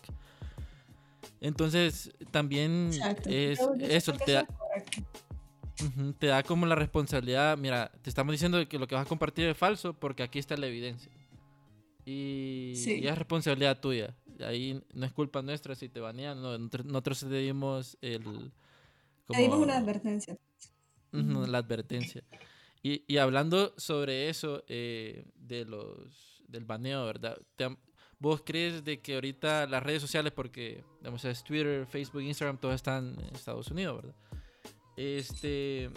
Entonces, también es eso, te te da como la responsabilidad, mira, te estamos diciendo que lo que vas a compartir es falso porque aquí está la evidencia. Y, es responsabilidad tuya. Ahí no es culpa nuestra si te banean, no, nosotros te dimos el... Como, te dimos una advertencia. la advertencia. Y, y, hablando sobre eso eh, de los, del baneo, ¿verdad? ¿Vos crees de que ahorita las redes sociales, porque digamos, es Twitter, Facebook, Instagram, todos están en Estados Unidos, ¿verdad? Este.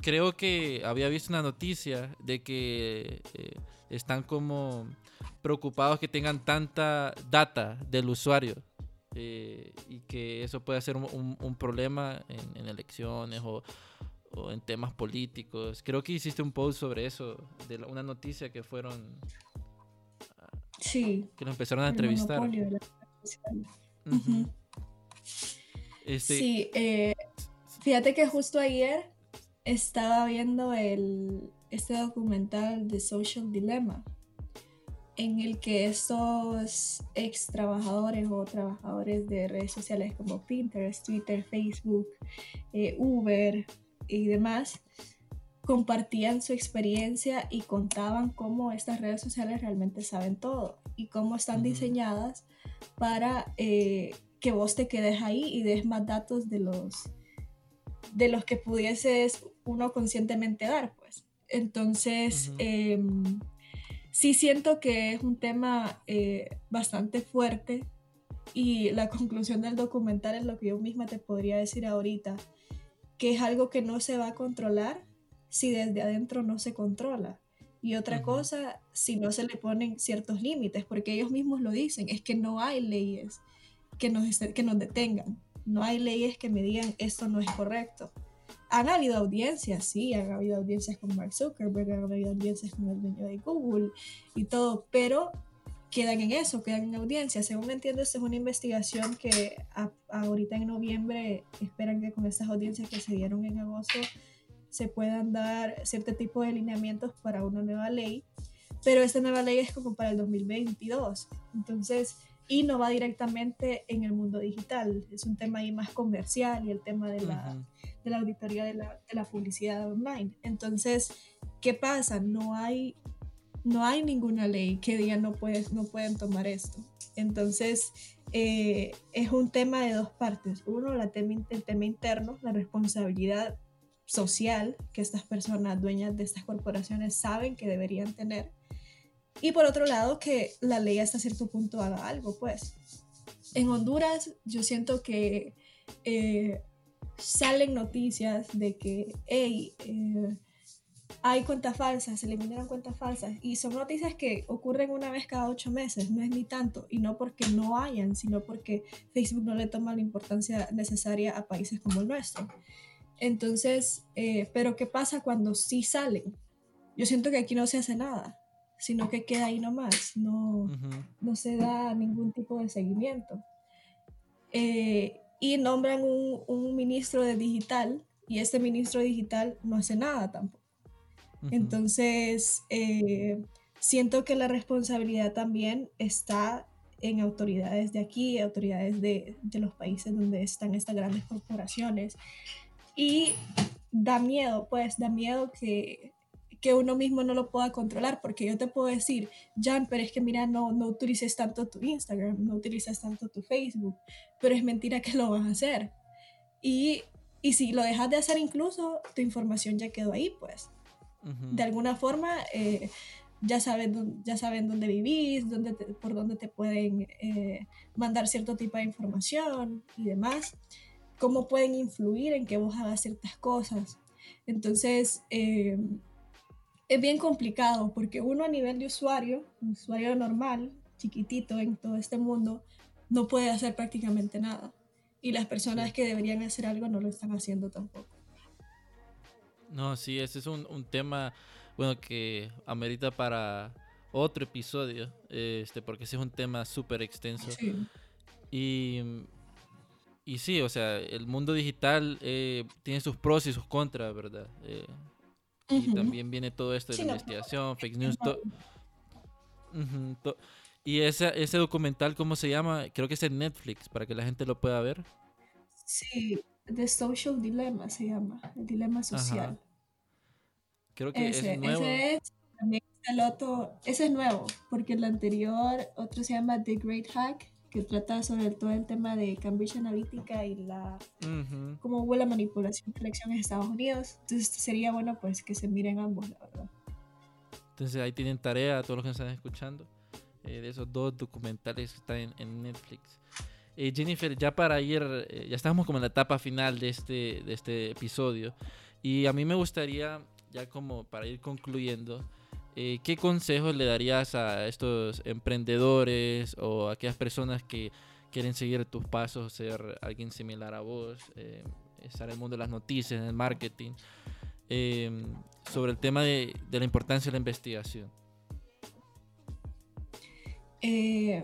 creo que había visto una noticia de que eh, están como preocupados que tengan tanta data del usuario eh, y que eso puede ser un, problema en, elecciones o, en temas políticos. Creo que hiciste un post sobre eso, de una noticia que fueron... Sí. Que lo empezaron a entrevistar. Este sí, eh, fíjate que justo ayer estaba viendo el, este documental de Social Dilemma en el que estos ex trabajadores o trabajadores de redes sociales como Pinterest, Twitter, Facebook, eh, Uber y demás compartían su experiencia y contaban cómo estas redes sociales realmente saben todo y cómo están diseñadas para eh, que vos te quedes ahí y des más datos de los de los que pudieses uno conscientemente dar, pues. Entonces, sí siento que es un tema eh, bastante fuerte y la *laughs* conclusión del documental es lo que yo misma te podría decir ahorita, que es algo que no se va a controlar si desde adentro no se controla. Y otra cosa, si no se le ponen ciertos límites, porque ellos mismos lo dicen, es que no hay leyes que nos, que nos detengan, no hay leyes que me digan esto no es correcto han habido audiencias, sí, han habido audiencias con Mark Zuckerberg, han habido audiencias con el dueño de Google y todo, pero quedan en eso, quedan en audiencias. Según entiendo, esta es una investigación que ahorita en noviembre esperan que con estas audiencias que se dieron en agosto se puedan dar cierto tipo de lineamientos para una nueva ley, pero esta nueva ley es como para el 2022. Entonces, y no va directamente en el mundo digital. Es un tema ahí más comercial y el tema de la, de la auditoría de la, de la, publicidad online. Entonces, ¿qué pasa? No hay, no hay ninguna ley que diga no, puedes, no pueden tomar esto. Entonces, eh, es un tema de dos partes. Uno, la tema, el tema interno, la responsabilidad social que estas personas dueñas de estas corporaciones saben que deberían tener y por otro lado, que la ley hasta cierto punto haga algo, pues. En Honduras yo siento que eh, salen noticias de que, hey, eh, hay cuentas falsas, se eliminaron cuentas falsas. Y son noticias que ocurren una vez cada ocho meses, no es ni tanto. Y no porque no hayan, sino porque Facebook no le toma la importancia necesaria a países como el nuestro. Entonces, eh, pero ¿qué pasa cuando sí salen? Yo siento que aquí no se hace nada sino que queda ahí nomás, no, no se da ningún tipo de seguimiento. Eh, y nombran un, un, ministro de digital y este ministro digital no hace nada tampoco. Entonces, eh, siento que la responsabilidad también está en autoridades de aquí, autoridades de, de los países donde están estas grandes corporaciones. Y da miedo, pues da miedo que que uno mismo no lo pueda controlar, porque yo te puedo decir, Jan, pero es que mira, no, no utilices tanto tu Instagram, no utilices tanto tu Facebook, pero es mentira que lo vas a hacer. Y, y si lo dejas de hacer incluso, tu información ya quedó ahí, pues. De alguna forma, eh, ya, saben, ya saben dónde vivís, dónde por dónde te pueden eh, mandar cierto tipo de información y demás, cómo pueden influir en que vos hagas ciertas cosas. Entonces, eh, es bien complicado porque uno a nivel de usuario, un usuario normal, chiquitito en todo este mundo, no puede hacer prácticamente nada. Y las personas que deberían hacer algo no lo están haciendo tampoco. No, sí, ese es un, un tema, bueno, que amerita para otro episodio, este, porque ese es un tema súper extenso. Y, y sí, o sea, el mundo digital eh, tiene sus pros y sus contras, ¿verdad? Eh, y también viene todo esto de la investigación, fake news. y ese, ese documental, ¿cómo se llama? Creo que es en Netflix, para que la gente lo pueda ver. Sí, The Social Dilemma se llama, el dilema social. Creo que ese, es nuevo. Ese es, también el otro, ese es nuevo, porque el anterior, otro se llama The Great Hack, que trata sobre todo el tema de Cambridge Analytica y la cómo hubo la manipulación de elecciones en Estados Unidos. Entonces sería bueno pues que se miren ambos, la verdad. Entonces ahí tienen tarea a todos los que nos están escuchando eh, de esos dos documentales que están en, Netflix. Eh, Jennifer, ya para ir, eh, ya estamos como en la etapa final de este, de este episodio. Y a mí me gustaría, ya como para ir concluyendo, eh, ¿qué consejos le darías a estos emprendedores o a aquellas personas que quieren seguir tus pasos, ser alguien similar a vos, estar en el mundo de las noticias, en el marketing, sobre el tema de, de la importancia de la investigación? Eh,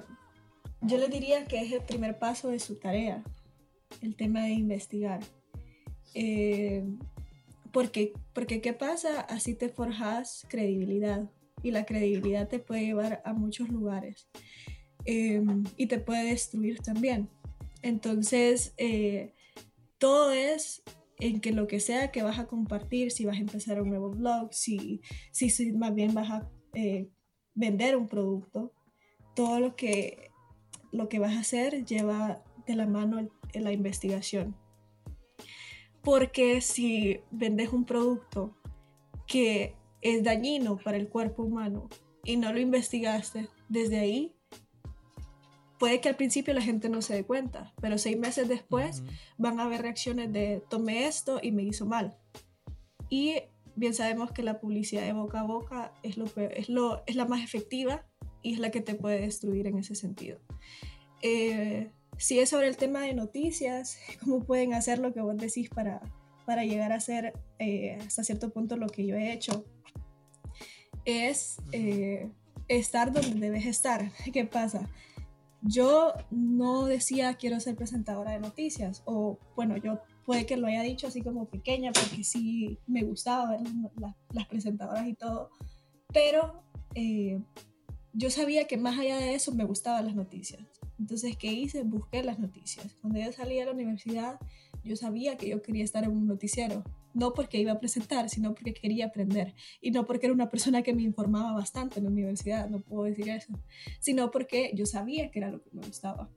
yo le diría que es el primer paso de su tarea, el tema de investigar. Eh, porque, porque, ¿qué pasa? Así te forjas credibilidad y la credibilidad te puede llevar a muchos lugares eh, y te puede destruir también. Entonces, eh, todo es en que lo que sea que vas a compartir, si vas a empezar un nuevo blog, si, si, si más bien vas a vender un producto, todo lo que lo que vas a hacer lleva de la mano en la investigación. Porque si vendes un producto que es dañino para el cuerpo humano y no lo investigaste desde ahí, puede que al principio la gente no se dé cuenta, pero seis meses después van a haber reacciones de tomé esto y me hizo mal. Y bien sabemos que la publicidad de boca a boca es, lo, es, lo, es la más efectiva y es la que te puede destruir en ese sentido. Eh, si es sobre el tema de noticias, *laughs* cómo pueden hacer lo que vos decís para, para llegar a hacer eh, hasta cierto punto lo que yo he hecho, es eh, estar donde debes estar. *laughs* ¿Qué pasa? Yo no decía quiero ser presentadora de noticias, o bueno, yo puede que lo haya dicho así como pequeña, porque sí me gustaba ver las, las presentadoras y todo, pero yo sabía que más allá de eso me gustaban las noticias. Entonces, ¿qué hice? Busqué las noticias. Cuando yo salí de la universidad, yo sabía que yo quería estar en un noticiero. No porque iba a presentar, sino porque quería aprender. Y no porque era una persona que me informaba bastante en la universidad, no puedo decir eso. Sino porque yo sabía que era lo que me gustaba.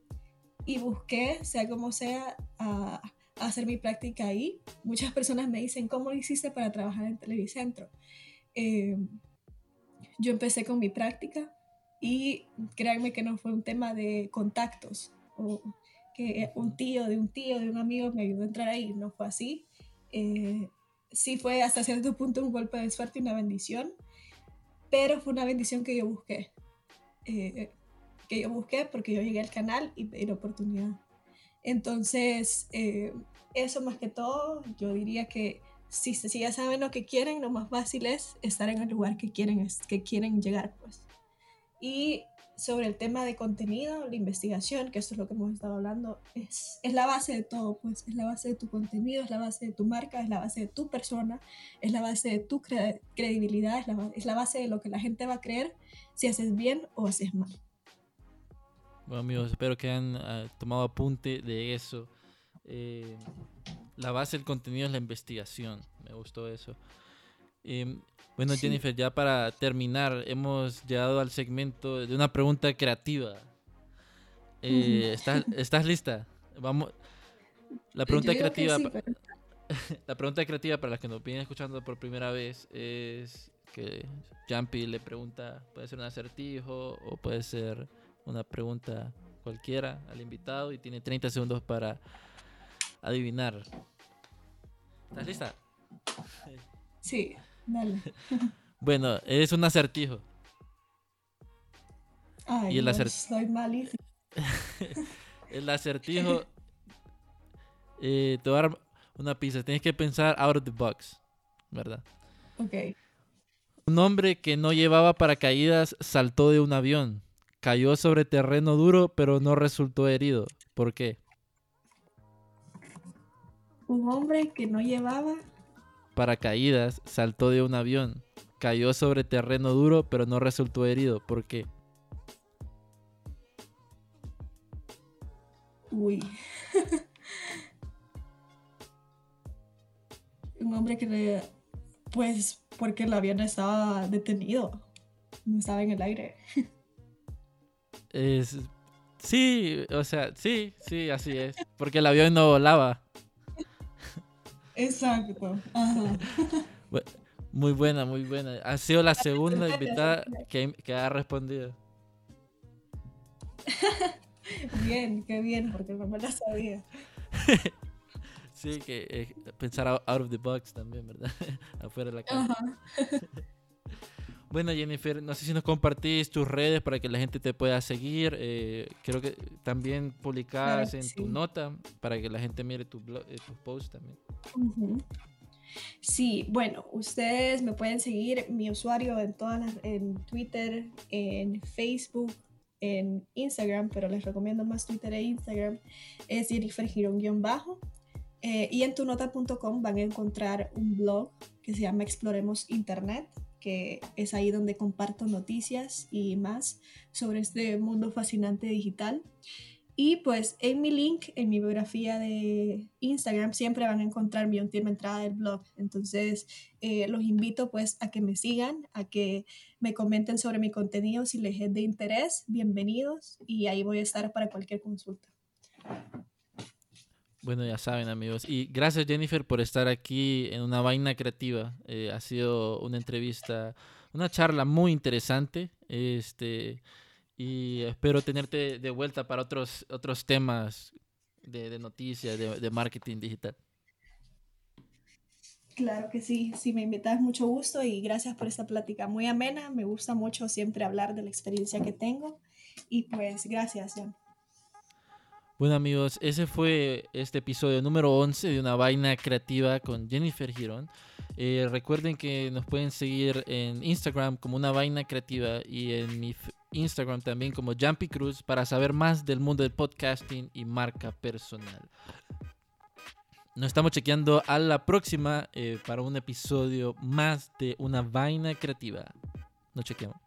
Y busqué, sea como sea, a, hacer mi práctica ahí. Muchas personas me dicen, ¿cómo lo hiciste para trabajar en Televicentro? Eh, yo empecé con mi práctica y créanme que no fue un tema de contactos o que un tío de un tío de un amigo me ayudó a entrar ahí, no fue así. Eh, sí fue hasta cierto punto un golpe de suerte y una bendición, pero fue una bendición que yo busqué. Eh, que yo busqué porque yo llegué al canal y pedí la oportunidad. Entonces, eh, eso más que todo, yo diría que si, si ya saben lo que quieren, lo más fácil es estar en el lugar que quieren, que quieren llegar, pues. Y sobre el tema de contenido, la investigación, que eso es lo que hemos estado hablando, es, es la base de todo, pues es la base de tu contenido, es la base de tu marca, es la base de tu persona, es la base de tu credibilidad, es la, es la base de lo que la gente va a creer si haces bien o haces mal. Bueno amigos, espero que hayan ah, tomado apunte de eso. Eh, la base del contenido es la investigación, me gustó eso. Em, bueno, Jennifer, ya para terminar, hemos llegado al segmento de una pregunta creativa. Eh, ¿estás, lista? Vamos. La pregunta creativa. *laughs* La pregunta creativa para las que nos vienen escuchando por primera vez es que Jumpy le pregunta, puede ser un acertijo o puede ser una pregunta cualquiera al invitado y tiene 30 segundos para adivinar. ¿Estás lista? Sí. *laughs* bueno, es un acertijo. Ay, y el acertijo. Soy malísimo. *laughs* el acertijo. Eh, te voy a dar una pista. Tienes que pensar out of the box. ¿Verdad? Ok. Un hombre que no llevaba paracaídas saltó de un avión. Cayó sobre terreno duro, pero no resultó herido. ¿Por qué? Un hombre que no llevaba paracaídas, saltó de un avión, cayó sobre terreno duro, pero no resultó herido. ¿Por qué? Uy. *laughs* un hombre que le... Pues porque el avión estaba detenido. No estaba en el aire. es... Sí, o sea, sí, sí, así es. Porque el avión no volaba. Exacto. Muy buena, muy buena. Ha sido la segunda invitada que, ha respondido. bien, qué bien, porque no me la sabía. sí, que eh, pensar out of the box también, ¿verdad? *laughs* Afuera de la casa. Bueno, Jennifer, no sé si nos compartís tus redes para que la gente te pueda seguir. Eh, creo que también publicás en tu nota para que la gente mire tu eh, tus posts también. Sí, bueno, ustedes me pueden seguir, mi usuario en todas las, en Twitter, en Facebook, en Instagram, pero les recomiendo más Twitter e Instagram, es Jennifer Girón-bajo. Eh, y en tunota.com van a encontrar un blog que se llama Exploremos Internet, que es ahí donde comparto noticias y más sobre este mundo fascinante digital. Y pues en mi link, en mi biografía de Instagram, siempre van a encontrar mi última entrada del blog. Entonces, eh, los invito pues a que me sigan, a que me comenten sobre mi contenido si les es de interés. Bienvenidos y ahí voy a estar para cualquier consulta. Bueno, ya saben amigos. Y gracias Jennifer por estar aquí en una vaina creativa. Eh, ha sido una entrevista, una charla muy interesante. Este, y espero tenerte de vuelta para otros, otros temas de, noticias, de, de, marketing digital. Claro que sí, si me invitas mucho gusto y gracias por esta plática muy amena. Me gusta mucho siempre hablar de la experiencia que tengo y pues gracias, Jan. Bueno amigos, ese fue este episodio número 11 de Una Vaina Creativa con Jennifer Girón. Eh, recuerden que nos pueden seguir en Instagram como Una Vaina Creativa y en mi Instagram también como Jumpy Cruz para saber más del mundo del podcasting y marca personal. Nos estamos chequeando a la próxima eh, para un episodio más de Una Vaina Creativa. Nos chequeamos.